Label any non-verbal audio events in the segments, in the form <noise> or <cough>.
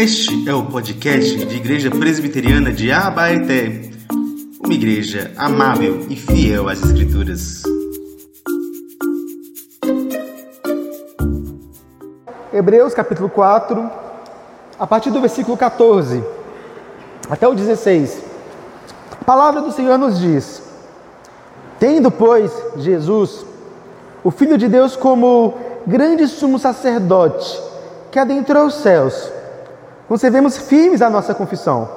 Este é o podcast de Igreja Presbiteriana de Abaeté, uma igreja amável e fiel às Escrituras. Hebreus capítulo 4, a partir do versículo 14 até o 16. A palavra do Senhor nos diz: Tendo, pois, Jesus, o Filho de Deus, como grande sumo sacerdote, que adentrou os céus, conservemos firmes a nossa confissão,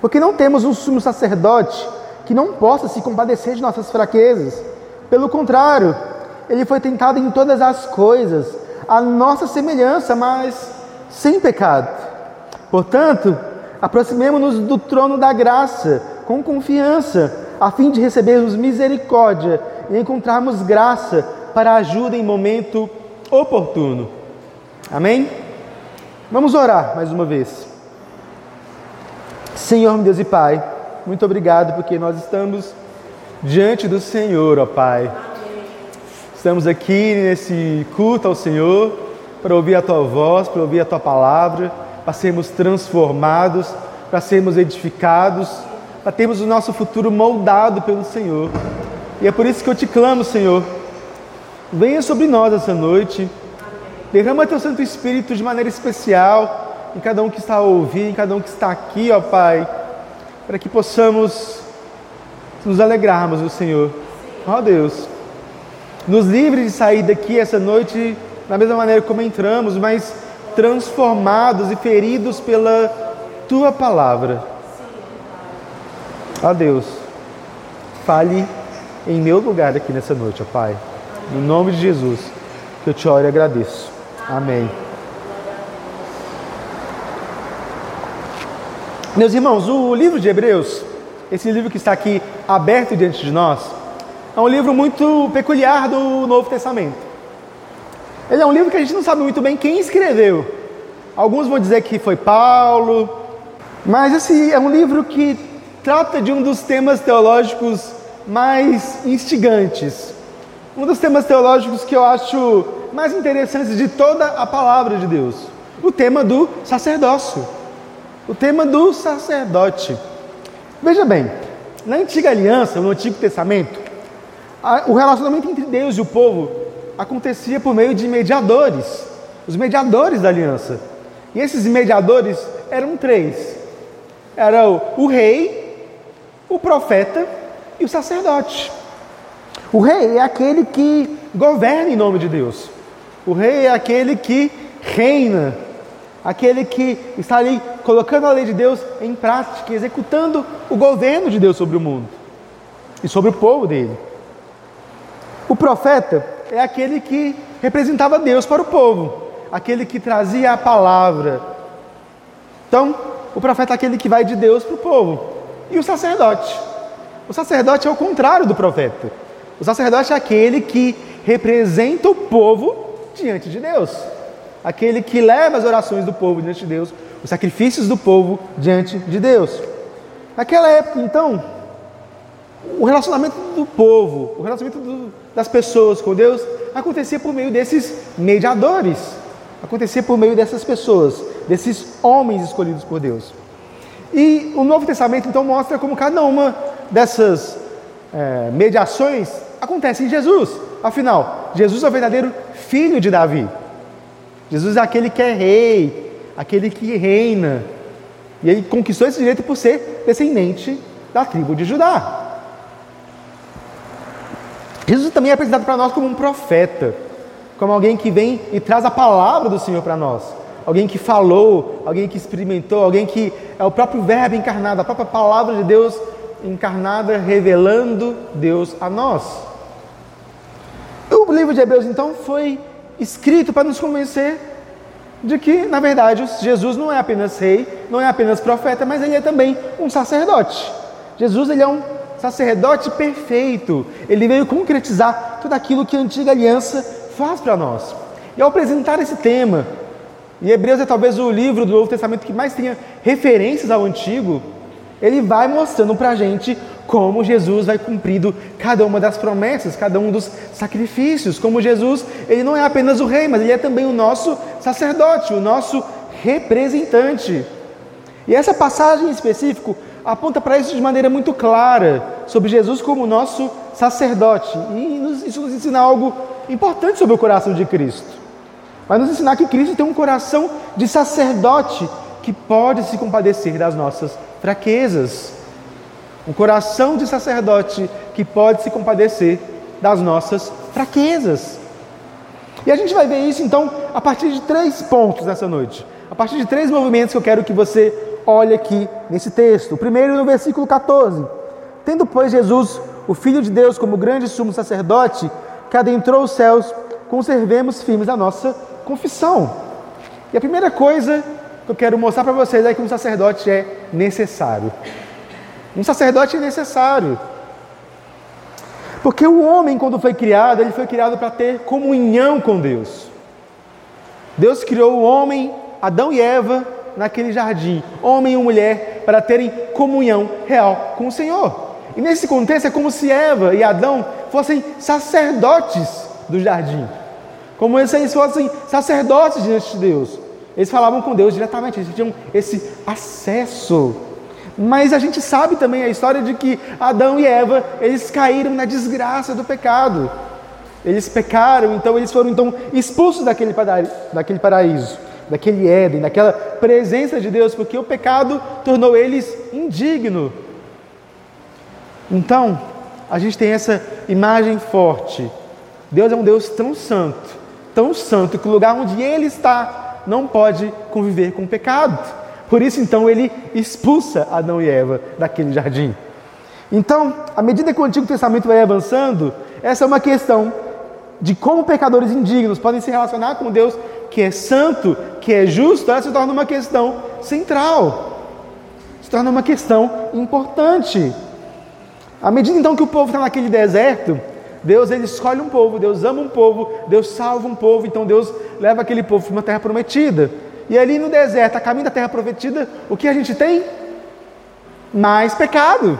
porque não temos um sumo sacerdote que não possa se compadecer de nossas fraquezas. Pelo contrário, ele foi tentado em todas as coisas, a nossa semelhança, mas sem pecado. Portanto, aproximemo-nos do trono da graça com confiança, a fim de recebermos misericórdia e encontrarmos graça para ajuda em momento oportuno. Amém? Vamos orar mais uma vez. Senhor, meu Deus e Pai, muito obrigado porque nós estamos diante do Senhor, ó Pai. Estamos aqui nesse culto ao Senhor para ouvir a Tua voz, para ouvir a Tua palavra, para sermos transformados, para sermos edificados, para termos o nosso futuro moldado pelo Senhor. E é por isso que eu te clamo, Senhor, venha sobre nós essa noite Derrama teu Santo Espírito de maneira especial em cada um que está a ouvir, em cada um que está aqui, ó Pai, para que possamos nos alegrarmos do Senhor. Ó Deus, nos livre de sair daqui essa noite da mesma maneira como entramos, mas transformados e feridos pela tua palavra. Ó Deus, fale em meu lugar aqui nessa noite, ó Pai. No nome de Jesus, que eu te oro e agradeço. Amém. Meus irmãos, o livro de Hebreus, esse livro que está aqui aberto diante de nós, é um livro muito peculiar do Novo Testamento. Ele é um livro que a gente não sabe muito bem quem escreveu. Alguns vão dizer que foi Paulo, mas esse é um livro que trata de um dos temas teológicos mais instigantes. Um dos temas teológicos que eu acho mais interessantes de toda a palavra de Deus: o tema do sacerdócio, o tema do sacerdote. Veja bem, na antiga aliança, no Antigo Testamento, o relacionamento entre Deus e o povo acontecia por meio de mediadores, os mediadores da aliança. E esses mediadores eram três: era o, o rei, o profeta e o sacerdote. O rei é aquele que governa em nome de Deus. O rei é aquele que reina, aquele que está ali colocando a lei de Deus em prática, executando o governo de Deus sobre o mundo e sobre o povo dele. O profeta é aquele que representava Deus para o povo, aquele que trazia a palavra. Então, o profeta é aquele que vai de Deus para o povo. E o sacerdote? O sacerdote é o contrário do profeta. O sacerdote é aquele que representa o povo diante de Deus. Aquele que leva as orações do povo diante de Deus, os sacrifícios do povo diante de Deus. Naquela época, então, o relacionamento do povo, o relacionamento do, das pessoas com Deus acontecia por meio desses mediadores, acontecia por meio dessas pessoas, desses homens escolhidos por Deus. E o Novo Testamento então mostra como cada uma dessas é, mediações acontece em Jesus. Afinal, Jesus é o verdadeiro filho de Davi. Jesus é aquele que é rei, aquele que reina. E ele conquistou esse direito por ser descendente da tribo de Judá. Jesus também é apresentado para nós como um profeta, como alguém que vem e traz a palavra do Senhor para nós. Alguém que falou, alguém que experimentou, alguém que é o próprio Verbo encarnado, a própria palavra de Deus encarnada, revelando Deus a nós. O livro de Hebreus, então, foi escrito para nos convencer de que, na verdade, Jesus não é apenas rei, não é apenas profeta, mas ele é também um sacerdote. Jesus ele é um sacerdote perfeito. Ele veio concretizar tudo aquilo que a antiga aliança faz para nós. E ao apresentar esse tema, e Hebreus é talvez o livro do Novo Testamento que mais tenha referências ao Antigo, ele vai mostrando para a gente como Jesus vai cumprindo cada uma das promessas, cada um dos sacrifícios, como Jesus, ele não é apenas o rei, mas ele é também o nosso sacerdote, o nosso representante. E essa passagem em específico aponta para isso de maneira muito clara, sobre Jesus como nosso sacerdote. E isso nos ensina algo importante sobre o coração de Cristo. Vai nos ensinar que Cristo tem um coração de sacerdote que pode se compadecer das nossas fraquezas. Um coração de sacerdote que pode se compadecer das nossas fraquezas. E a gente vai ver isso então a partir de três pontos nessa noite. A partir de três movimentos que eu quero que você olhe aqui nesse texto. O primeiro no versículo 14. Tendo, pois, Jesus, o Filho de Deus, como grande sumo sacerdote, que adentrou os céus, conservemos firmes a nossa confissão. E a primeira coisa eu quero mostrar para vocês é que um sacerdote é necessário. Um sacerdote é necessário. Porque o homem, quando foi criado, ele foi criado para ter comunhão com Deus. Deus criou o homem, Adão e Eva, naquele jardim, homem e mulher, para terem comunhão real com o Senhor. E nesse contexto é como se Eva e Adão fossem sacerdotes do jardim, como se eles fossem sacerdotes diante de Deus. Eles falavam com Deus diretamente, eles tinham esse acesso. Mas a gente sabe também a história de que Adão e Eva, eles caíram na desgraça do pecado. Eles pecaram, então eles foram então expulsos daquele, daquele paraíso daquele Éden, daquela presença de Deus, porque o pecado tornou eles indignos. Então, a gente tem essa imagem forte. Deus é um Deus tão santo, tão santo, que o lugar onde Ele está não pode conviver com o pecado. Por isso, então, Ele expulsa Adão e Eva daquele jardim. Então, à medida que o Antigo Testamento vai avançando, essa é uma questão de como pecadores indignos podem se relacionar com Deus que é santo, que é justo, ela se torna uma questão central, se torna uma questão importante. À medida então que o povo está naquele deserto, Deus ele escolhe um povo, Deus ama um povo, Deus salva um povo, então Deus leva aquele povo para uma terra prometida. E ali no deserto, a caminho da terra prometida, o que a gente tem? Mais pecado.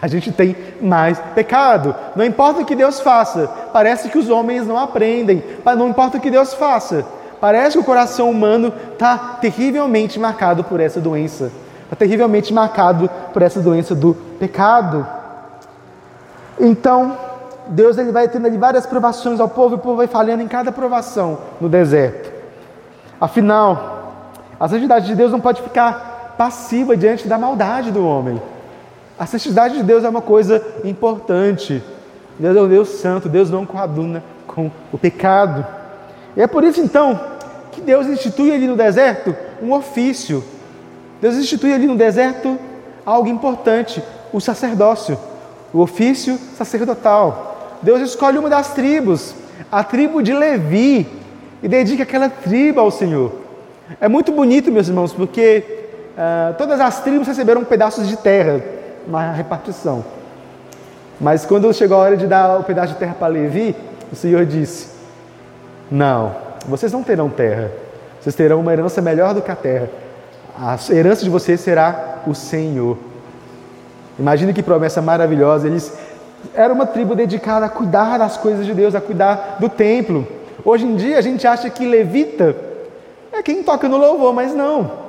A gente tem mais pecado. Não importa o que Deus faça, parece que os homens não aprendem. Não importa o que Deus faça, parece que o coração humano está terrivelmente marcado por essa doença. Está terrivelmente marcado por essa doença do pecado. Então, Deus ele vai tendo ali várias provações ao povo e o povo vai falhando em cada provação no deserto. Afinal, a santidade de Deus não pode ficar passiva diante da maldade do homem. A santidade de Deus é uma coisa importante. Deus é um Deus santo, Deus não coaduna com o pecado. E é por isso então que Deus institui ali no deserto um ofício. Deus institui ali no deserto algo importante, o sacerdócio, o ofício sacerdotal. Deus escolhe uma das tribos, a tribo de Levi, e dedica aquela tribo ao Senhor. É muito bonito, meus irmãos, porque uh, todas as tribos receberam pedaços de terra na repartição. Mas quando chegou a hora de dar o pedaço de terra para Levi, o Senhor disse: Não, vocês não terão terra, vocês terão uma herança melhor do que a terra. A herança de vocês será o Senhor. Imagine que promessa maravilhosa. Eles eram uma tribo dedicada a cuidar das coisas de Deus, a cuidar do templo. Hoje em dia a gente acha que levita é quem toca no louvor, mas não.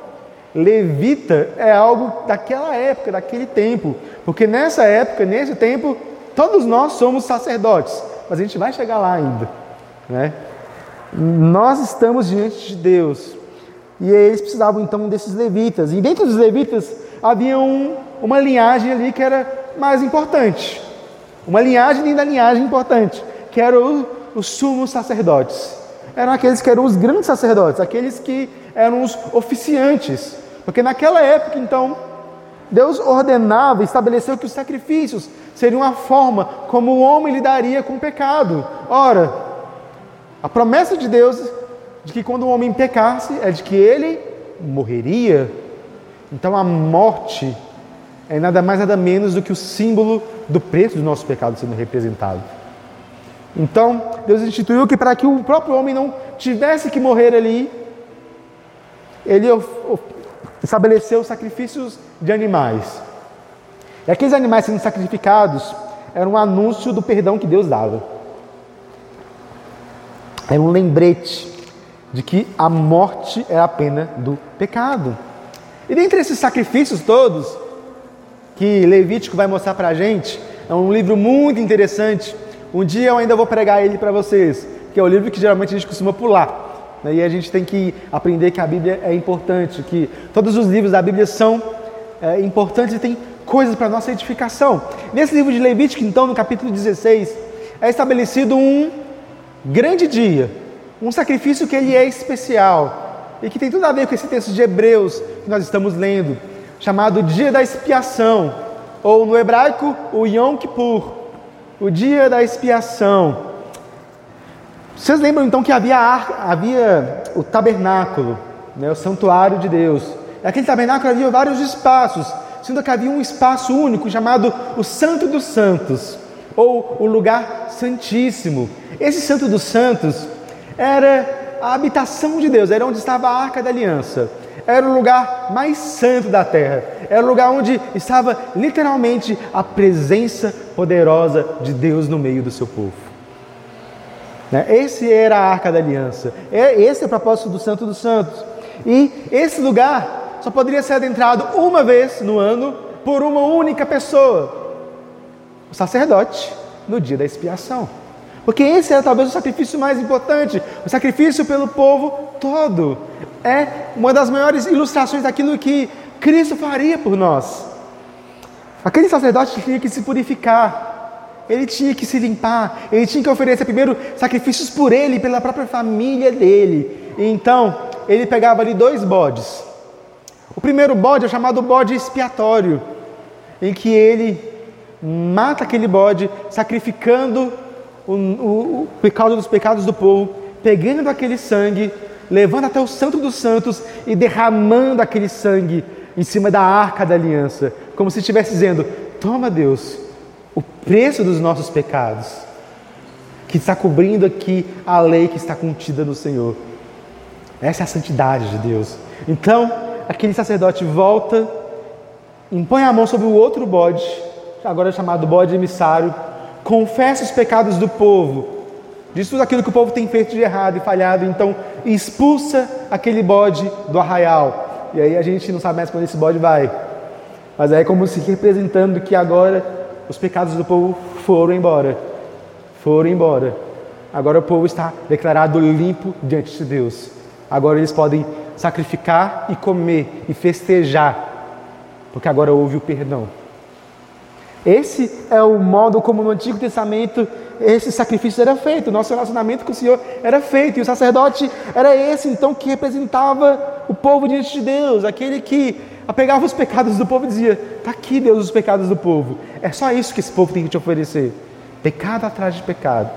Levita é algo daquela época, daquele tempo, porque nessa época, nesse tempo, todos nós somos sacerdotes, mas a gente vai chegar lá ainda, né? Nós estamos diante de Deus e eles precisavam então desses levitas, e dentro dos levitas havia um, uma linhagem ali que era mais importante, uma linhagem dentro da linhagem importante, que eram os sumos sacerdotes. Eram aqueles que eram os grandes sacerdotes, aqueles que eram os oficiantes. Porque naquela época, então, Deus ordenava, estabeleceu que os sacrifícios seriam a forma como o homem lidaria com o pecado. Ora, a promessa de Deus de que quando o homem pecasse é de que ele morreria. Então a morte é nada mais nada menos do que o símbolo do preço do nosso pecado sendo representado. Então, Deus instituiu que para que o próprio homem não tivesse que morrer ali, ele estabeleceu sacrifícios de animais. E aqueles animais sendo sacrificados eram um anúncio do perdão que Deus dava. Era um lembrete de que a morte é a pena do pecado. E dentre esses sacrifícios todos, que Levítico vai mostrar para a gente, é um livro muito interessante. Um dia eu ainda vou pregar ele para vocês, que é o livro que geralmente a gente costuma pular. Né? E a gente tem que aprender que a Bíblia é importante, que todos os livros da Bíblia são é, importantes e tem coisas para nossa edificação. Nesse livro de Levítico, então, no capítulo 16, é estabelecido um grande dia, um sacrifício que ele é especial e que tem tudo a ver com esse texto de Hebreus que nós estamos lendo, chamado Dia da Expiação, ou no hebraico, o Yom Kippur, o Dia da Expiação. Vocês lembram então que havia, havia o tabernáculo, né, o santuário de Deus. Naquele tabernáculo havia vários espaços, sendo que havia um espaço único chamado o Santo dos Santos, ou o lugar santíssimo. Esse Santo dos Santos era a habitação de Deus, era onde estava a arca da aliança. Era o lugar mais santo da terra. Era o lugar onde estava literalmente a presença poderosa de Deus no meio do seu povo. Né? Esse era a arca da aliança. É, esse é o propósito do Santo dos Santos. E esse lugar só poderia ser adentrado uma vez no ano por uma única pessoa: o sacerdote, no dia da expiação. Porque esse é talvez o sacrifício mais importante, o sacrifício pelo povo todo. É uma das maiores ilustrações daquilo que Cristo faria por nós. Aquele sacerdote tinha que se purificar, ele tinha que se limpar, ele tinha que oferecer primeiro sacrifícios por ele pela própria família dele. E então, ele pegava ali dois bodes. O primeiro bode é chamado bode expiatório, em que ele mata aquele bode, sacrificando o, o, o pecado dos pecados do povo, pegando aquele sangue, levando até o Santo dos Santos e derramando aquele sangue em cima da arca da aliança, como se estivesse dizendo: Toma, Deus, o preço dos nossos pecados, que está cobrindo aqui a lei que está contida no Senhor. Essa é a santidade de Deus. Então, aquele sacerdote volta, impõe a mão sobre o outro bode, agora chamado bode emissário, confessa os pecados do povo, diz tudo aquilo que o povo tem feito de errado e falhado, então expulsa aquele bode do arraial. E aí a gente não sabe mais quando esse bode vai. Mas é como se representando que agora os pecados do povo foram embora. Foram embora. Agora o povo está declarado limpo diante de Deus. Agora eles podem sacrificar e comer e festejar, porque agora houve o perdão. Esse é o modo como no Antigo Testamento esse sacrifício era feito, o nosso relacionamento com o Senhor era feito, e o sacerdote era esse então que representava o povo diante de Deus, aquele que apegava os pecados do povo e dizia: Está aqui, Deus, os pecados do povo. É só isso que esse povo tem que te oferecer: pecado atrás de pecado.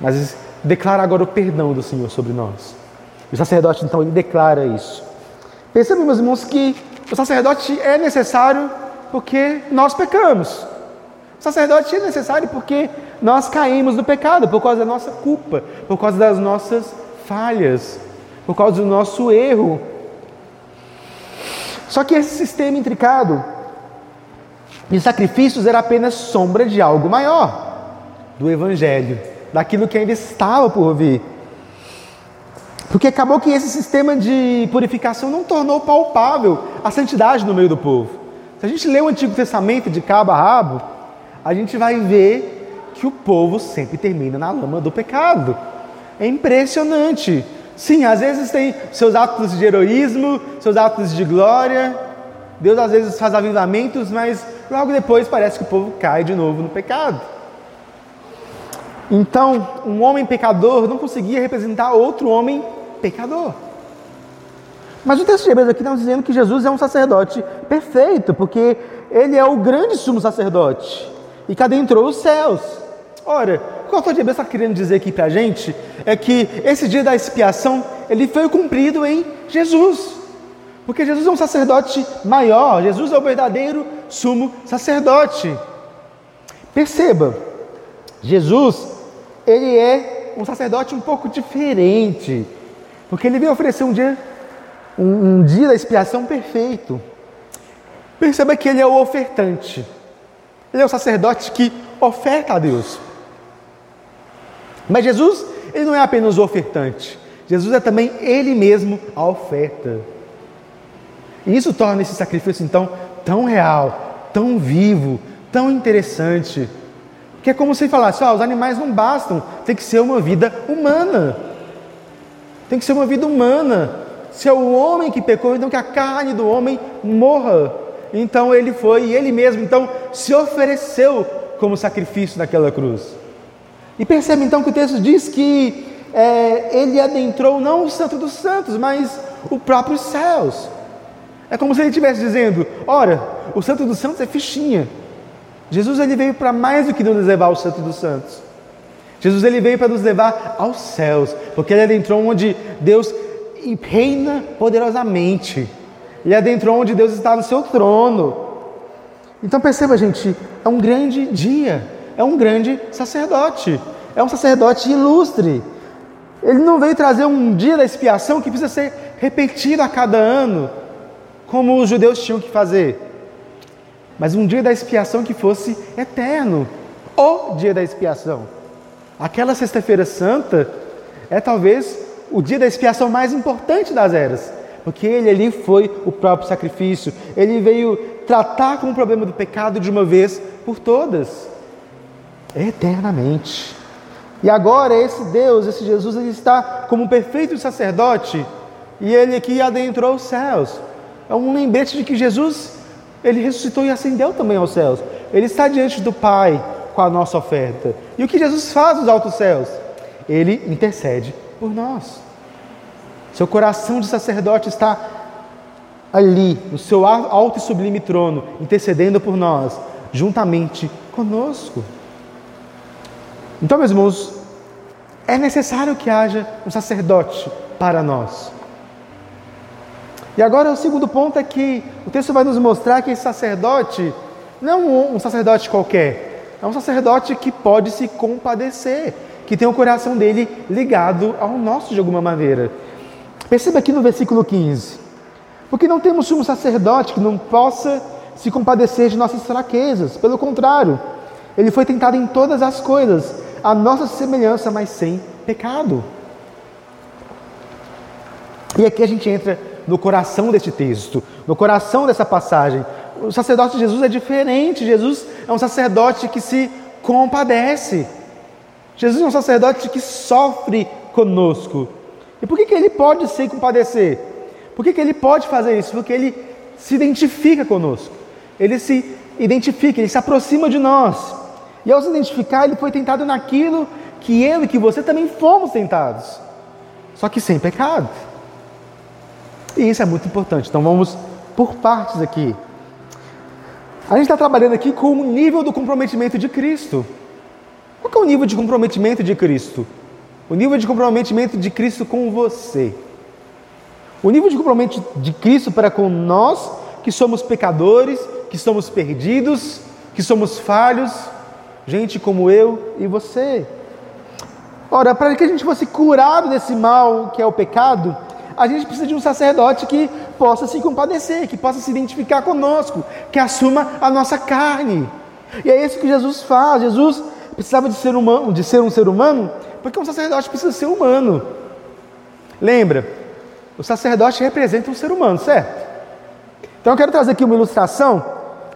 Mas declara agora o perdão do Senhor sobre nós. O sacerdote então ele declara isso. Percebam, meus irmãos, que o sacerdote é necessário porque nós pecamos. O sacerdote é necessário porque nós caímos no pecado, por causa da nossa culpa, por causa das nossas falhas, por causa do nosso erro. Só que esse sistema intricado de sacrifícios era apenas sombra de algo maior, do Evangelho, daquilo que ainda estava por vir. Porque acabou que esse sistema de purificação não tornou palpável a santidade no meio do povo. Se a gente lê o Antigo Testamento de cabo a rabo, a gente vai ver que o povo sempre termina na lama do pecado. É impressionante. Sim, às vezes tem seus atos de heroísmo, seus atos de glória. Deus às vezes faz avivamentos, mas logo depois parece que o povo cai de novo no pecado. Então, um homem pecador não conseguia representar outro homem pecador. Mas o texto de Hebreus aqui está dizendo que Jesus é um sacerdote perfeito, porque ele é o grande sumo sacerdote e que adentrou os céus. Ora, o que o autor de Hebreus está querendo dizer aqui para a gente é que esse dia da expiação ele foi cumprido em Jesus, porque Jesus é um sacerdote maior, Jesus é o verdadeiro sumo sacerdote. Perceba, Jesus ele é um sacerdote um pouco diferente, porque ele veio oferecer um dia um, um dia da expiação perfeito. Perceba que ele é o ofertante. Ele é o sacerdote que oferta a Deus. Mas Jesus, ele não é apenas o ofertante. Jesus é também Ele mesmo a oferta. E isso torna esse sacrifício então tão real, tão vivo, tão interessante. Que é como se falasse: ó, os animais não bastam, tem que ser uma vida humana. Tem que ser uma vida humana. Se é o homem que pecou, então que a carne do homem morra. Então ele foi, e ele mesmo então se ofereceu como sacrifício naquela cruz. E percebe então que o texto diz que é, ele adentrou não o Santo dos Santos, mas o próprio céus. É como se ele estivesse dizendo: ora, o Santo dos Santos é fichinha. Jesus ele veio para mais do que nos levar ao Santo dos Santos. Jesus ele veio para nos levar aos céus, porque ele adentrou onde Deus reina poderosamente. Ele adentrou onde Deus está no seu trono. Então perceba, gente, é um grande dia, é um grande sacerdote, é um sacerdote ilustre. Ele não veio trazer um dia da expiação que precisa ser repetido a cada ano, como os judeus tinham que fazer, mas um dia da expiação que fosse eterno o dia da expiação. Aquela Sexta-feira Santa é talvez o dia da expiação mais importante das eras, porque ele ali foi o próprio sacrifício, ele veio tratar com o problema do pecado de uma vez por todas, eternamente. E agora esse Deus, esse Jesus, ele está como um perfeito sacerdote e ele aqui adentrou os céus. É um lembrete de que Jesus, ele ressuscitou e ascendeu também aos céus. Ele está diante do Pai com a nossa oferta. E o que Jesus faz nos altos céus? Ele intercede por nós. Seu coração de sacerdote está ali, no seu alto e sublime trono, intercedendo por nós, juntamente conosco. Então, meus irmãos, é necessário que haja um sacerdote para nós. E agora o segundo ponto é que o texto vai nos mostrar que esse sacerdote não é um sacerdote qualquer, é um sacerdote que pode se compadecer, que tem o coração dele ligado ao nosso de alguma maneira. Perceba aqui no versículo 15: Porque não temos um sacerdote que não possa se compadecer de nossas fraquezas, pelo contrário, ele foi tentado em todas as coisas, a nossa semelhança, mas sem pecado. E aqui a gente entra no coração deste texto, no coração dessa passagem. O sacerdote de Jesus é diferente. Jesus é um sacerdote que se compadece. Jesus é um sacerdote que sofre conosco. E por que, que ele pode se compadecer? Por que, que ele pode fazer isso? Porque ele se identifica conosco. Ele se identifica, ele se aproxima de nós. E ao se identificar, ele foi tentado naquilo que eu e que você também fomos tentados. Só que sem pecado. E isso é muito importante. Então vamos por partes aqui. A gente está trabalhando aqui com o nível do comprometimento de Cristo. Qual é o nível de comprometimento de Cristo? O nível de comprometimento de Cristo com você. O nível de comprometimento de Cristo para com nós, que somos pecadores, que somos perdidos, que somos falhos, gente como eu e você. Ora, para que a gente fosse curado desse mal que é o pecado, a gente precisa de um sacerdote que possa se compadecer, que possa se identificar conosco, que assuma a nossa carne. E é isso que Jesus faz. Jesus precisava de ser humano, de ser um ser humano, porque um sacerdote precisa ser humano. Lembra? O sacerdote representa um ser humano, certo? Então eu quero trazer aqui uma ilustração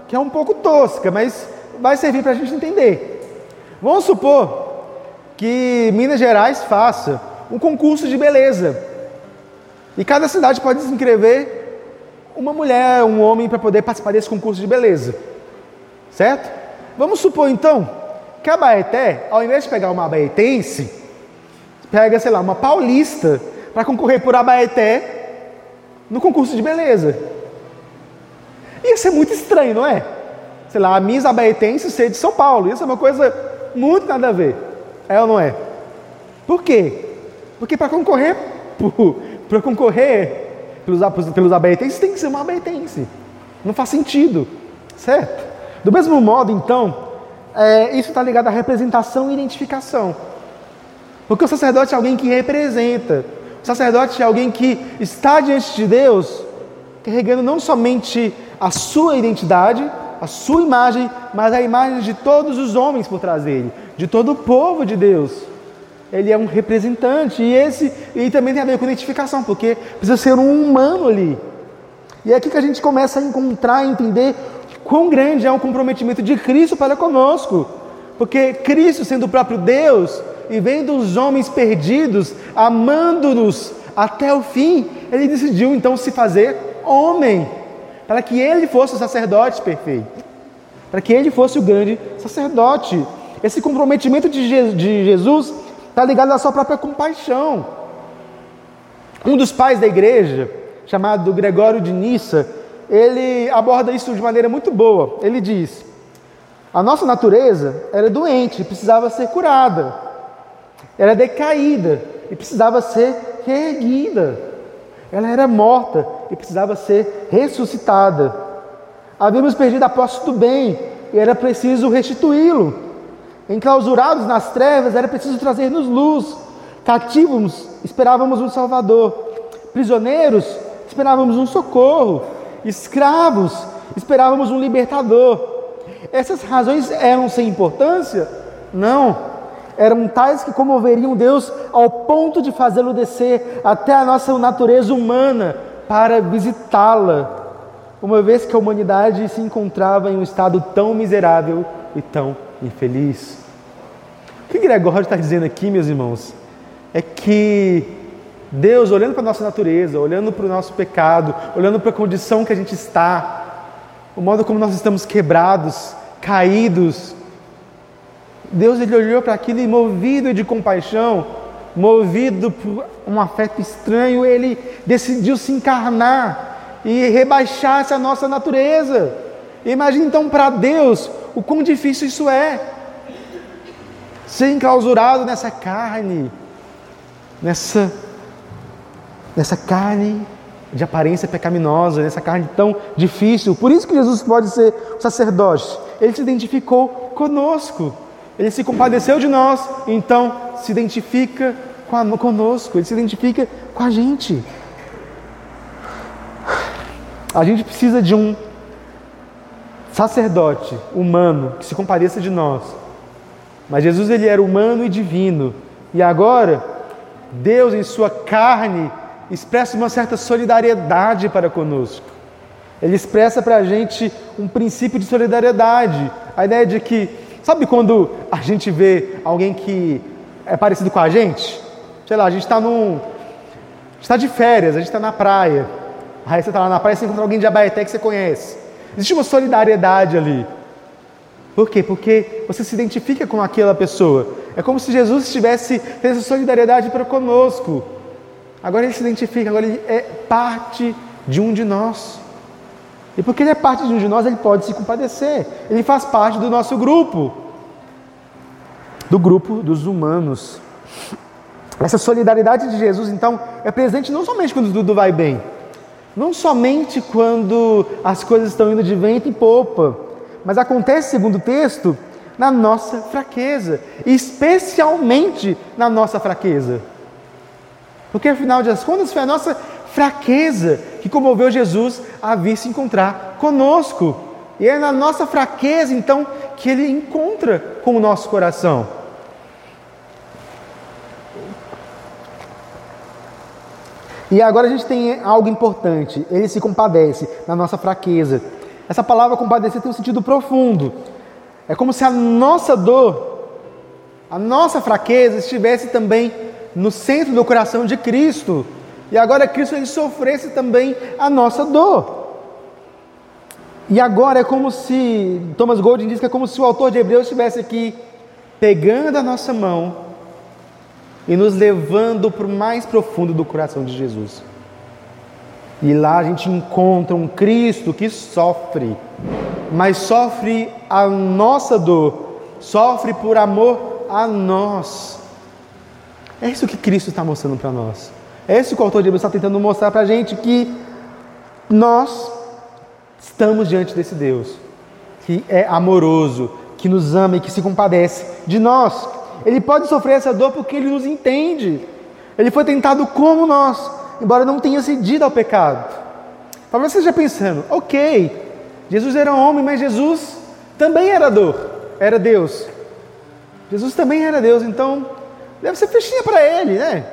que é um pouco tosca, mas vai servir para a gente entender. Vamos supor que Minas Gerais faça um concurso de beleza. E cada cidade pode inscrever uma mulher, um homem para poder participar desse concurso de beleza. Certo? Vamos supor então que a Baeté, ao invés de pegar uma abaetense, pega, sei lá, uma paulista para concorrer por Abaeté no concurso de beleza. Ia ser muito estranho, não é? Sei lá, a Miss Abaetense ser de São Paulo. Isso é uma coisa muito nada a ver. É ou não é? Por quê? Porque para concorrer <laughs> para concorrer pelos, pelos abaetenses, tem que ser uma abaetense. Não faz sentido, certo? Do mesmo modo, então, é, isso está ligado à representação e identificação. Porque o sacerdote é alguém que representa. O sacerdote é alguém que está diante de Deus, carregando não somente a sua identidade, a sua imagem, mas a imagem de todos os homens por trás dele, de todo o povo de Deus. ele é um representante e esse e também tem a ver com identificação, porque precisa ser um humano ali. E é aqui que a gente começa a encontrar e entender quão grande é o comprometimento de Cristo para conosco. Porque Cristo, sendo o próprio Deus e vendo os homens perdidos, amando-nos até o fim, ele decidiu então se fazer homem, para que ele fosse o sacerdote perfeito, para que ele fosse o grande sacerdote. Esse comprometimento de Jesus está ligado à sua própria compaixão. Um dos pais da igreja, chamado Gregório de Nissa, ele aborda isso de maneira muito boa. Ele diz: a nossa natureza era doente, precisava ser curada, era decaída e precisava ser reerguida, ela era morta e precisava ser ressuscitada. Havíamos perdido a posse do bem e era preciso restituí-lo. Enclausurados nas trevas, era preciso trazer-nos luz. Cativos, esperávamos um Salvador. Prisioneiros, esperávamos um socorro. Escravos, esperávamos um libertador. Essas razões eram sem importância? Não. Eram tais que comoveriam Deus ao ponto de fazê-lo descer até a nossa natureza humana para visitá-la, uma vez que a humanidade se encontrava em um estado tão miserável e tão infeliz. O que Gregório está dizendo aqui, meus irmãos, é que Deus, olhando para a nossa natureza, olhando para o nosso pecado, olhando para a condição que a gente está, o modo como nós estamos quebrados, caídos, Deus ele olhou para aquilo e movido de compaixão, movido por um afeto estranho, ele decidiu se encarnar e rebaixar essa nossa natureza. Imagine então para Deus o quão difícil isso é. Ser enclausurado nessa carne, nessa nessa carne de aparência pecaminosa, nessa carne tão difícil. Por isso que Jesus pode ser o sacerdote. Ele se identificou conosco. Ele se compadeceu de nós, então se identifica conosco, ele se identifica com a gente. A gente precisa de um sacerdote humano que se compadeça de nós. Mas Jesus ele era humano e divino. E agora, Deus em sua carne expressa uma certa solidariedade para conosco. Ele expressa para a gente um princípio de solidariedade. A ideia de que, sabe quando a gente vê alguém que é parecido com a gente? Sei lá, a gente está num. está de férias, a gente está na praia. Aí você está lá na praia e você encontra alguém de Abaeté que você conhece. Existe uma solidariedade ali. Por quê? Porque você se identifica com aquela pessoa. É como se Jesus tivesse essa solidariedade para conosco. Agora ele se identifica, agora ele é parte de um de nós. E porque ele é parte de um de nós, ele pode se compadecer. Ele faz parte do nosso grupo, do grupo dos humanos. Essa solidariedade de Jesus, então, é presente não somente quando tudo vai bem, não somente quando as coisas estão indo de vento em popa, mas acontece, segundo o texto, na nossa fraqueza, especialmente na nossa fraqueza. Porque afinal de contas foi a nossa fraqueza que comoveu Jesus a vir se encontrar conosco. E é na nossa fraqueza então que ele encontra com o nosso coração. E agora a gente tem algo importante. Ele se compadece na nossa fraqueza. Essa palavra compadecer tem um sentido profundo. É como se a nossa dor, a nossa fraqueza estivesse também no centro do coração de Cristo. E agora Cristo ele sofresse também a nossa dor. E agora é como se, Thomas Golden diz que é como se o autor de Hebreus estivesse aqui pegando a nossa mão e nos levando para o mais profundo do coração de Jesus. E lá a gente encontra um Cristo que sofre, mas sofre a nossa dor, sofre por amor a nós. É isso que Cristo está mostrando para nós. É isso que o autor de Hebreus está tentando mostrar para a gente que nós estamos diante desse Deus que é amoroso, que nos ama e que se compadece de nós. Ele pode sofrer essa dor porque ele nos entende. Ele foi tentado como nós, embora não tenha cedido ao pecado. Talvez você esteja pensando, ok, Jesus era homem, mas Jesus também era dor, era Deus. Jesus também era Deus, então Deve ser fichinha para ele, né?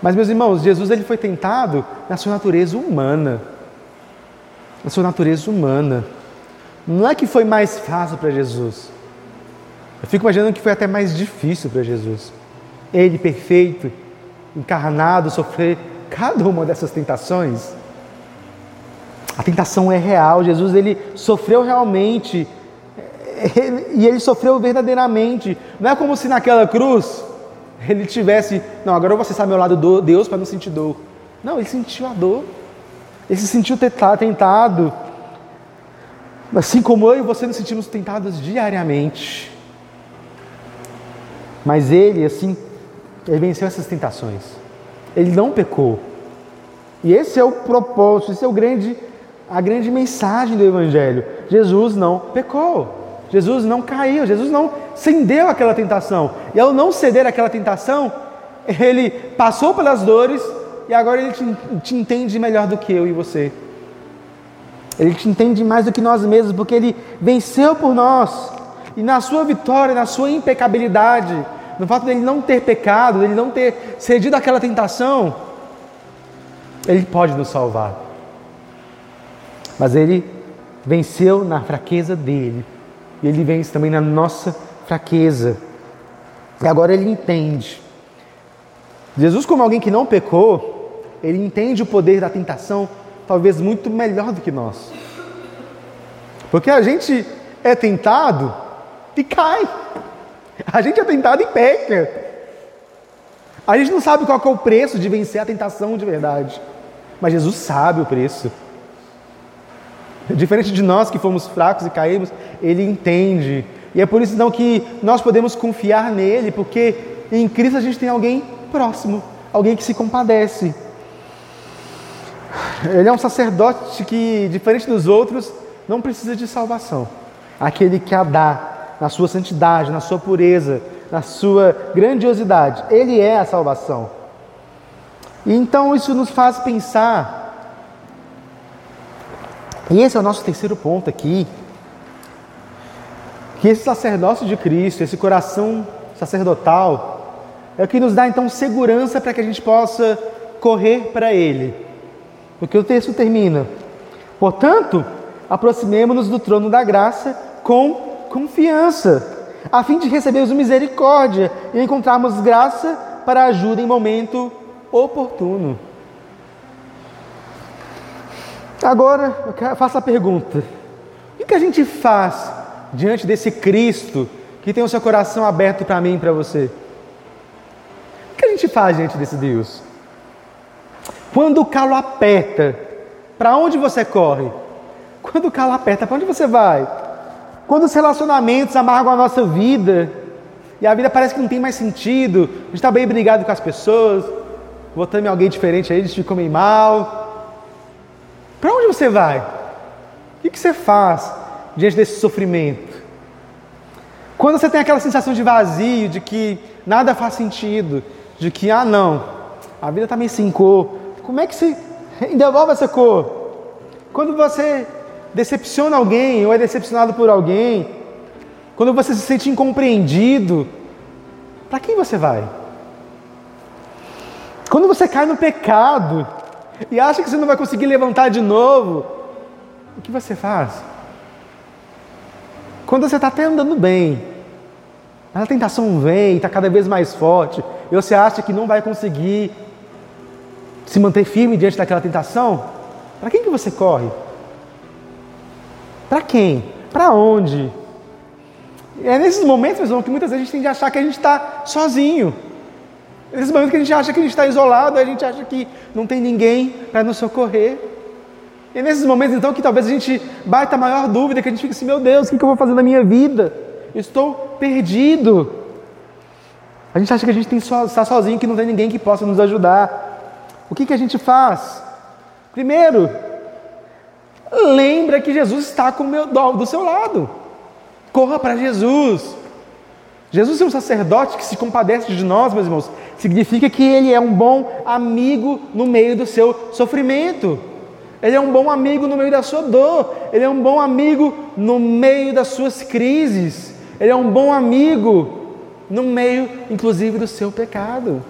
Mas, meus irmãos, Jesus ele foi tentado na sua natureza humana. Na sua natureza humana. Não é que foi mais fácil para Jesus. Eu fico imaginando que foi até mais difícil para Jesus. Ele, perfeito, encarnado, sofrer cada uma dessas tentações. A tentação é real. Jesus ele sofreu realmente e ele sofreu verdadeiramente. Não é como se naquela cruz ele tivesse, não, agora eu vou acessar meu lado do Deus para não sentir dor. Não, ele sentiu a dor. Ele se sentiu tentado. Assim como eu e você nos sentimos tentados diariamente. Mas ele, assim, ele venceu essas tentações. Ele não pecou. E esse é o propósito, esse é o grande, a grande mensagem do Evangelho. Jesus não pecou. Jesus não caiu, Jesus não cedeu àquela tentação. E ao não ceder àquela tentação, ele passou pelas dores e agora ele te, te, entende melhor do que eu e você. Ele te entende mais do que nós mesmos, porque ele venceu por nós. E na sua vitória, na sua impecabilidade, no fato dele não ter pecado, dele não ter cedido àquela tentação, ele pode nos salvar. Mas ele venceu na fraqueza dele, e ele vence também na nossa fraqueza. E agora ele entende. Jesus, como alguém que não pecou, ele entende o poder da tentação talvez muito melhor do que nós. Porque a gente é tentado e cai. A gente é tentado e peca. A gente não sabe qual é o preço de vencer a tentação de verdade. Mas Jesus sabe o preço. Diferente de nós que fomos fracos e caímos, ele entende. E é por isso então que nós podemos confiar nele, porque em Cristo a gente tem alguém próximo, alguém que se compadece. Ele é um sacerdote que, diferente dos outros, não precisa de salvação. Aquele que a dá na sua santidade, na sua pureza, na sua grandiosidade. Ele é a salvação. E então isso nos faz pensar e esse é o nosso terceiro ponto aqui. Que esse sacerdócio de Cristo, esse coração sacerdotal, é o que nos dá então segurança para que a gente possa correr para Ele. Porque o texto termina: Portanto, aproximemo-nos do trono da graça com confiança, a fim de recebermos misericórdia e encontrarmos graça para ajuda em momento oportuno. Agora, eu faço a pergunta: o que a gente faz diante desse Cristo que tem o seu coração aberto para mim e para você? O que a gente faz diante desse Deus? Quando o calo aperta, para onde você corre? Quando o calo aperta, para onde você vai? Quando os relacionamentos amargam a nossa vida e a vida parece que não tem mais sentido, a gente está bem brigado com as pessoas, votando em alguém diferente aí, eles ficam meio mal, você vai? O que você faz diante desse sofrimento? Quando você tem aquela sensação de vazio, de que nada faz sentido, de que, ah, não, a vida está meio sem cor, como é que você <laughs> devolve essa cor? Quando você decepciona alguém ou é decepcionado por alguém, quando você se sente incompreendido, para quem você vai? Quando você cai no pecado, e acha que você não vai conseguir levantar de novo, o que você faz? Quando você está até andando bem, a tentação vem, está cada vez mais forte, e você acha que não vai conseguir se manter firme diante daquela tentação, para quem que você corre? Para quem? Para onde? É nesses momentos, meus irmãos, que muitas vezes a gente tem de achar que a gente está sozinho. Nesses momentos que a gente acha que a gente está isolado, a gente acha que não tem ninguém para nos socorrer. E nesses momentos, então, que talvez a gente bata a maior dúvida, que a gente fica assim: meu Deus, o que eu vou fazer na minha vida? Eu estou perdido. A gente acha que a gente tem so, está sozinho, que não tem ninguém que possa nos ajudar. O que, que a gente faz? Primeiro, lembra que Jesus está com meu, do seu lado. Corra para Jesus. Jesus é um sacerdote que se compadece de nós, meus irmãos, significa que ele é um bom amigo no meio do seu sofrimento. Ele é um bom amigo no meio da sua dor. Ele é um bom amigo no meio das suas crises. Ele é um bom amigo no meio, inclusive, do seu pecado.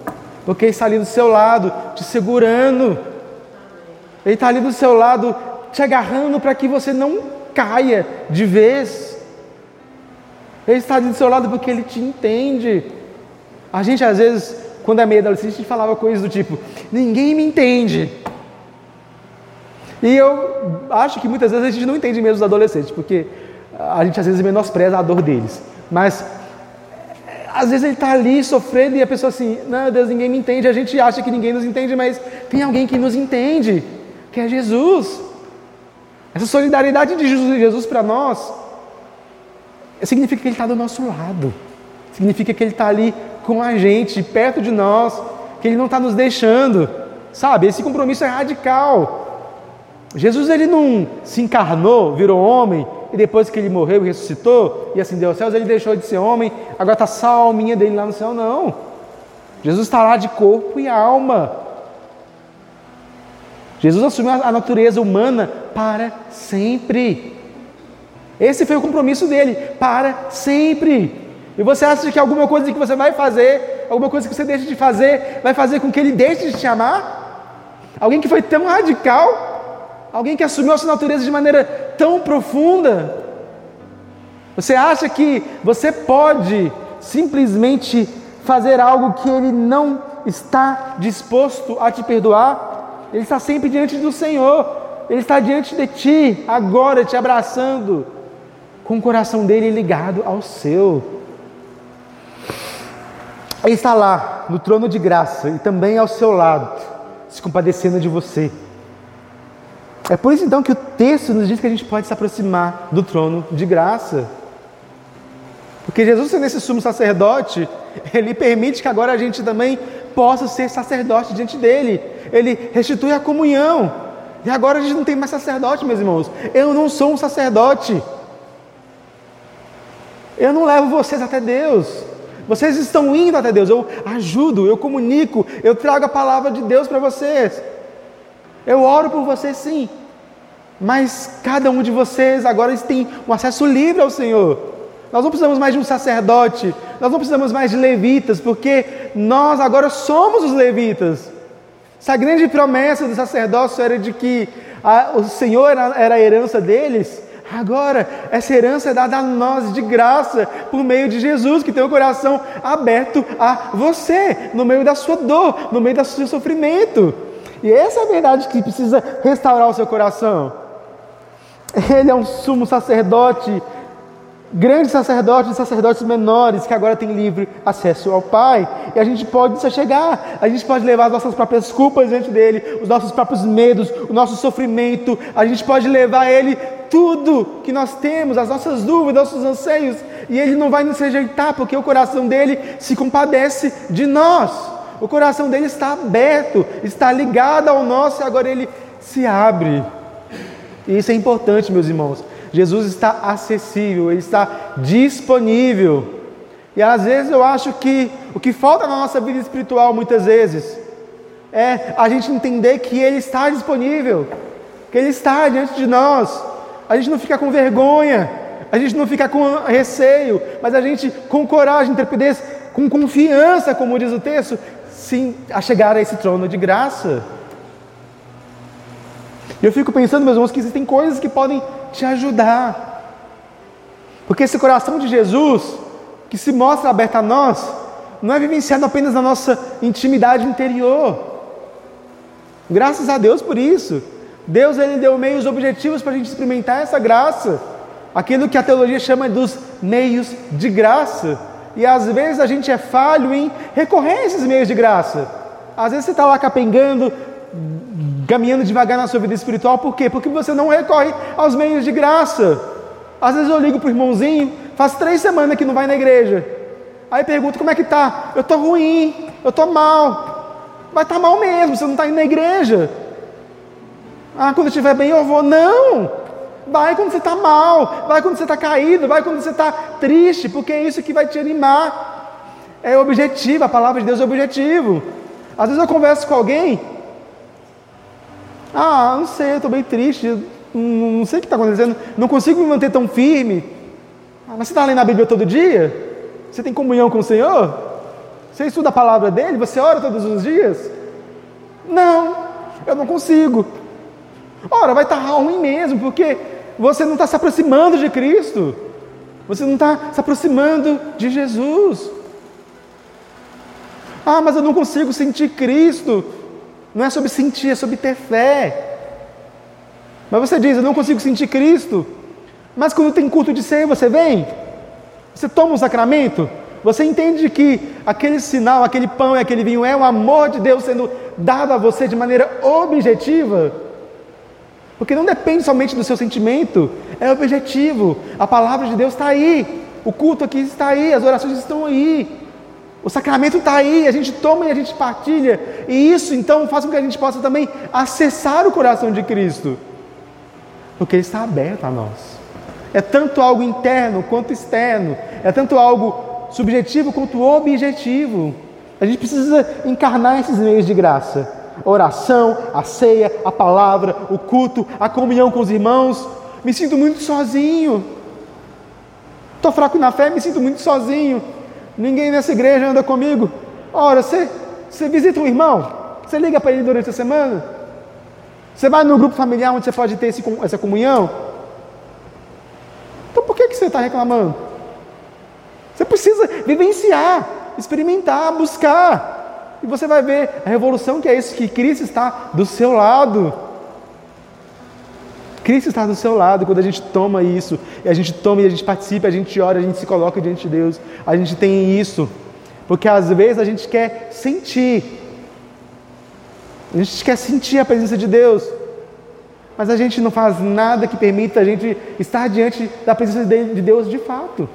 Porque Ele está ali do seu lado, te segurando. Ele está ali do seu lado, te agarrando para que você não caia de vez. Ele está ali do seu lado porque Ele te entende. A gente, às vezes, quando é meio adolescente, gente falava coisas do tipo: ninguém me entende. E eu acho que muitas vezes a gente não entende mesmo os adolescentes, porque a gente às vezes menospreza a dor deles. Mas às vezes ele está ali sofrendo e a pessoa assim, não, Deus, ninguém me entende. A gente acha que ninguém nos entende, mas tem alguém que nos entende, que é Jesus. Essa solidariedade de Jesus para nós significa que Ele está do nosso lado, significa que Ele está ali com a gente, perto de nós, que Ele não está nos deixando, sabe? Esse compromisso é radical. Jesus ele não se encarnou, virou homem, e depois que ele morreu e ressuscitou e ascendeu aos céus, ele deixou de ser homem, agora está só a alminha dele lá no céu, não. Jesus está lá de corpo e alma. Jesus assumiu a natureza humana para sempre. Esse foi o compromisso dele, para sempre. E você acha que alguma coisa que você vai fazer, alguma coisa que você deixa de fazer, vai fazer com que ele deixe de te amar? Alguém que foi tão radical Alguém que assumiu a sua natureza de maneira tão profunda. Você acha que você pode simplesmente fazer algo que ele não está disposto a te perdoar? Ele está sempre diante do Senhor. Ele está diante de ti, agora te abraçando, com o coração dele ligado ao seu. Ele está lá, no trono de graça, e também ao seu lado, se compadecendo de você. É por isso então que o texto nos diz que a gente pode se aproximar do trono de graça. Porque Jesus, sendo esse sumo sacerdote, ele permite que agora a gente também possa ser sacerdote diante dele. Ele restitui a comunhão. E agora a gente não tem mais sacerdote, meus irmãos. Eu não sou um sacerdote. Eu não levo vocês até Deus. Vocês estão indo até Deus. Eu ajudo, eu comunico, eu trago a palavra de Deus para vocês. Eu oro por vocês sim, mas cada um de vocês agora tem um acesso livre ao Senhor. Nós não precisamos mais de um sacerdote, nós não precisamos mais de levitas, porque nós agora somos os levitas. Essa grande promessa do sacerdócio era de que a, o Senhor era, era a herança deles, Agora, essa herança é dada a nós de graça, por meio de Jesus, que tem o coração aberto a você, no meio da sua dor, no meio do seu sofrimento. E essa é a verdade que precisa restaurar o seu coração. Ele é um sumo sacerdote, grande sacerdote de sacerdotes menores, que agora tem livre acesso ao Pai. E a gente pode se chegar, a gente pode levar as nossas próprias culpas diante dele, os nossos próprios medos, o nosso sofrimento, a gente pode levar a ele tudo que nós temos, as nossas dúvidas, nossos anseios, e ele não vai nos rejeitar, porque o coração dele se compadece de nós. O coração dele está aberto, está ligado ao nosso e agora ele se abre. E isso é importante, meus irmãos. Jesus está acessível, ele está disponível. E às vezes eu acho que o que falta na nossa vida espiritual, muitas vezes, é a gente entender que ele está disponível, que ele está diante de nós. A gente não fica com vergonha, a gente não fica com receio, mas a gente com coragem, intrepidez, com confiança, como diz o texto, sim a chegar a esse trono de graça. E eu fico pensando, meus irmãos, que existem coisas que podem te ajudar. Porque esse coração de Jesus, que se mostra aberto a nós, não é vivenciado apenas na nossa intimidade interior. Graças a Deus por isso. Deus ele deu meios objetivos para a gente experimentar essa graça. Aquilo que a teologia chama dos meios de graça. E às vezes a gente é falho em recorrer a esses meios de graça. Às vezes você está lá capengando, caminhando devagar na sua vida espiritual, por quê? Porque você não recorre aos meios de graça. Às vezes eu ligo para o irmãozinho, faz três semanas que não vai na igreja. Aí pergunto como é que tá? Eu estou ruim, eu estou mal. Vai estar tá mal mesmo, você não está indo na igreja. Ah, quando estiver bem eu vou. Não! Vai quando você está mal, vai quando você está caído, vai quando você está triste, porque é isso que vai te animar. É objetivo, a palavra de Deus é objetivo. Às vezes eu converso com alguém, ah, não sei, eu estou bem triste, não, sei o que está acontecendo, não consigo me manter tão firme. Ah, mas você está lendo a Bíblia todo dia? Você tem comunhão com o Senhor? Você estuda a palavra dele? Você ora todos os dias? Não, eu não consigo. Ora, vai estar ruim mesmo, porque você não está se aproximando de Cristo. Você não está se aproximando de Jesus. Ah, mas eu não consigo sentir Cristo. Não é sobre sentir, é sobre ter fé. Mas você diz, eu não consigo sentir Cristo. Mas quando tem culto de ceia, você vem? Você toma o sacramento? Você entende que aquele sinal, aquele pão e aquele vinho é o amor de Deus sendo dado a você de maneira objetiva? Porque não depende somente do seu sentimento, é objetivo. A palavra de Deus está aí, o culto aqui está aí, as orações estão aí. O sacramento está aí, a gente toma e a gente partilha, e isso então faz com que a gente possa também acessar o coração de Cristo, porque Ele está aberto a nós. É tanto algo interno quanto externo, é tanto algo subjetivo quanto objetivo. A gente precisa encarnar esses meios de graça: oração, a ceia, a palavra, o culto, a comunhão com os irmãos. Me sinto muito sozinho. Estou fraco na fé, me sinto muito sozinho. Ninguém nessa igreja anda comigo. Ora, você, você visita um irmão? Você liga para ele durante a semana? Você vai no grupo familiar onde você pode ter esse, essa comunhão? Então por que, que você está reclamando? Você precisa vivenciar, experimentar, buscar. E você vai ver a revolução que é isso, que Cristo está do seu lado. Cristo está do seu lado quando a gente toma isso, e a gente toma e a gente participa, a gente ora, a gente se coloca diante de Deus, a gente tem isso, porque às vezes a gente quer sentir, a gente quer sentir a presença de Deus, mas a gente não faz nada que permita a gente estar diante da presença de Deus de fato.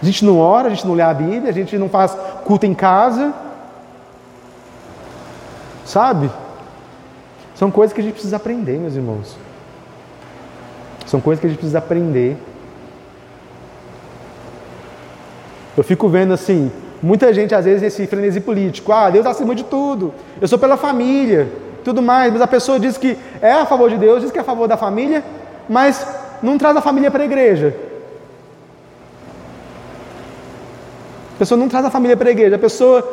A gente não ora, a gente não lê a Bíblia, a gente não faz culto em casa, sabe? São coisas que a gente precisa aprender, meus irmãos. São coisas que a gente precisa aprender. Eu fico vendo assim, muita gente às vezes esse frenesi político, ah, Deus está acima de tudo, eu sou pela família, tudo mais, mas a pessoa diz que é a favor de Deus, diz que é a favor da família, mas não traz a família para a igreja. A pessoa não traz a família para a igreja, a pessoa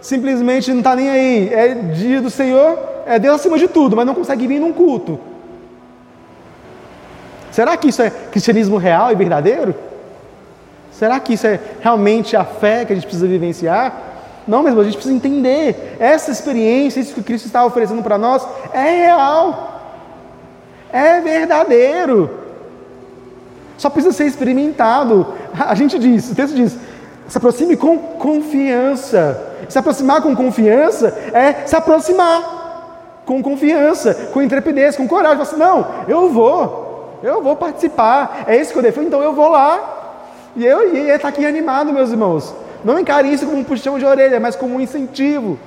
simplesmente não está nem aí, é dia do Senhor, é Deus acima de tudo, mas não consegue vir num culto. Será que isso é cristianismo real e verdadeiro? Será que isso é realmente a fé que a gente precisa vivenciar? Não, mesmo, a gente precisa entender. Essa experiência, isso que Cristo está oferecendo para nós, é real. É verdadeiro. Só precisa ser experimentado. A gente diz, o texto diz, se aproxime com confiança. Se aproximar com confiança é se aproximar com confiança, com intrepidez, com coragem. Assim, não, eu vou, eu vou participar. É isso que eu defendo, então eu vou lá. E eu ia estar aqui animado, meus irmãos. Não encare isso como um puxão de orelha, mas como um incentivo.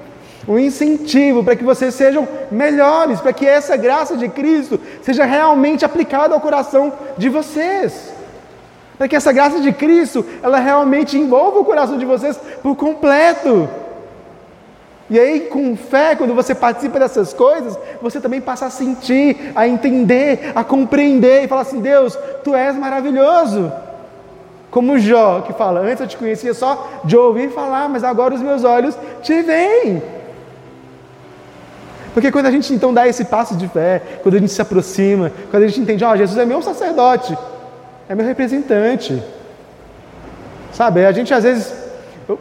Um incentivo para que vocês sejam melhores, para que essa graça de Cristo seja realmente aplicada ao coração de vocês. Para que essa graça de Cristo, ela realmente envolva o coração de vocês por completo. E aí, com fé, quando você participa dessas coisas, você também passa a sentir, a entender, a compreender e falar assim: Deus, tu és maravilhoso. Como Jó, que fala: Antes eu te conhecia só de ouvir falar, mas agora os meus olhos te veem. Porque quando a gente então dá esse passo de fé, quando a gente se aproxima, quando a gente entende, ó, oh, Jesus é meu sacerdote, é meu representante. Sabe, a gente às vezes,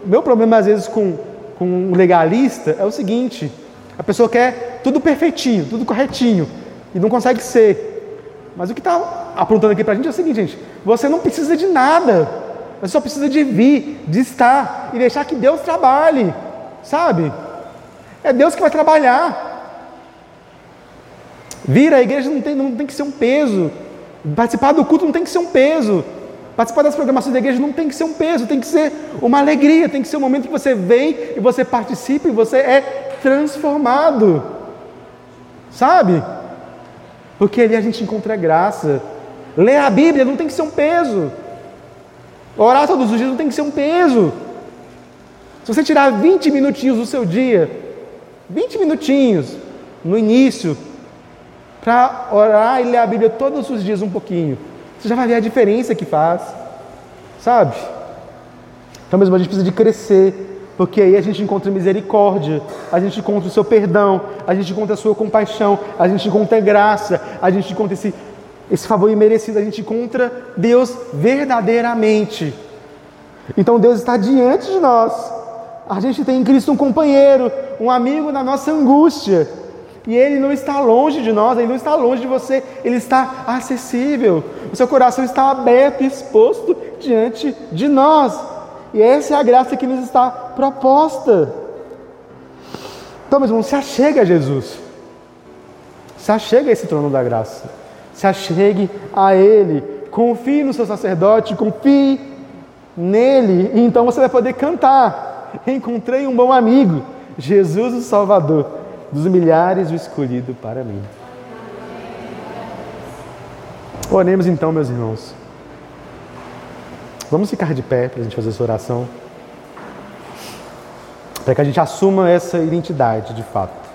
meu problema às vezes com com um legalista é o seguinte: a pessoa quer tudo perfeitinho, tudo corretinho, e não consegue ser. Mas o que está apontando aqui para a gente é o seguinte, gente: você não precisa de nada, você só precisa de vir, de estar e deixar que Deus trabalhe, sabe? É Deus que vai trabalhar. Vir à igreja não tem, não tem que ser um peso, participar do culto não tem que ser um peso. Participar das programações da igreja não tem que ser um peso, tem que ser uma alegria, tem que ser um momento que você vem e você participa e você é transformado. Sabe? Porque ali a gente encontra graça. Ler a Bíblia não tem que ser um peso. Orar todos os dias não tem que ser um peso. Se você tirar 20 minutinhos do seu dia, 20 minutinhos no início, para orar e ler a Bíblia todos os dias um pouquinho, você já vai ver a diferença que faz, sabe? Então, mesmo a gente precisa de crescer, porque aí a gente encontra misericórdia, a gente encontra o seu perdão, a gente encontra a sua compaixão, a gente encontra graça, a gente encontra esse, esse favor imerecido, a gente encontra Deus verdadeiramente. Então Deus está diante de nós. A gente tem em Cristo um companheiro, um amigo na nossa angústia. E Ele não está longe de nós, Ele não está longe de você, Ele está acessível. O seu coração está aberto exposto diante de nós. E essa é a graça que nos está proposta. Então, meu irmão, se achega a Jesus. Se achega a esse trono da graça. Se achegue a Ele. Confie no seu sacerdote, confie nele. E então você vai poder cantar. Encontrei um bom amigo, Jesus o Salvador, dos milhares o escolhido para mim. Oremos então, meus irmãos. Vamos ficar de pé para a gente fazer essa oração. Para que a gente assuma essa identidade de fato.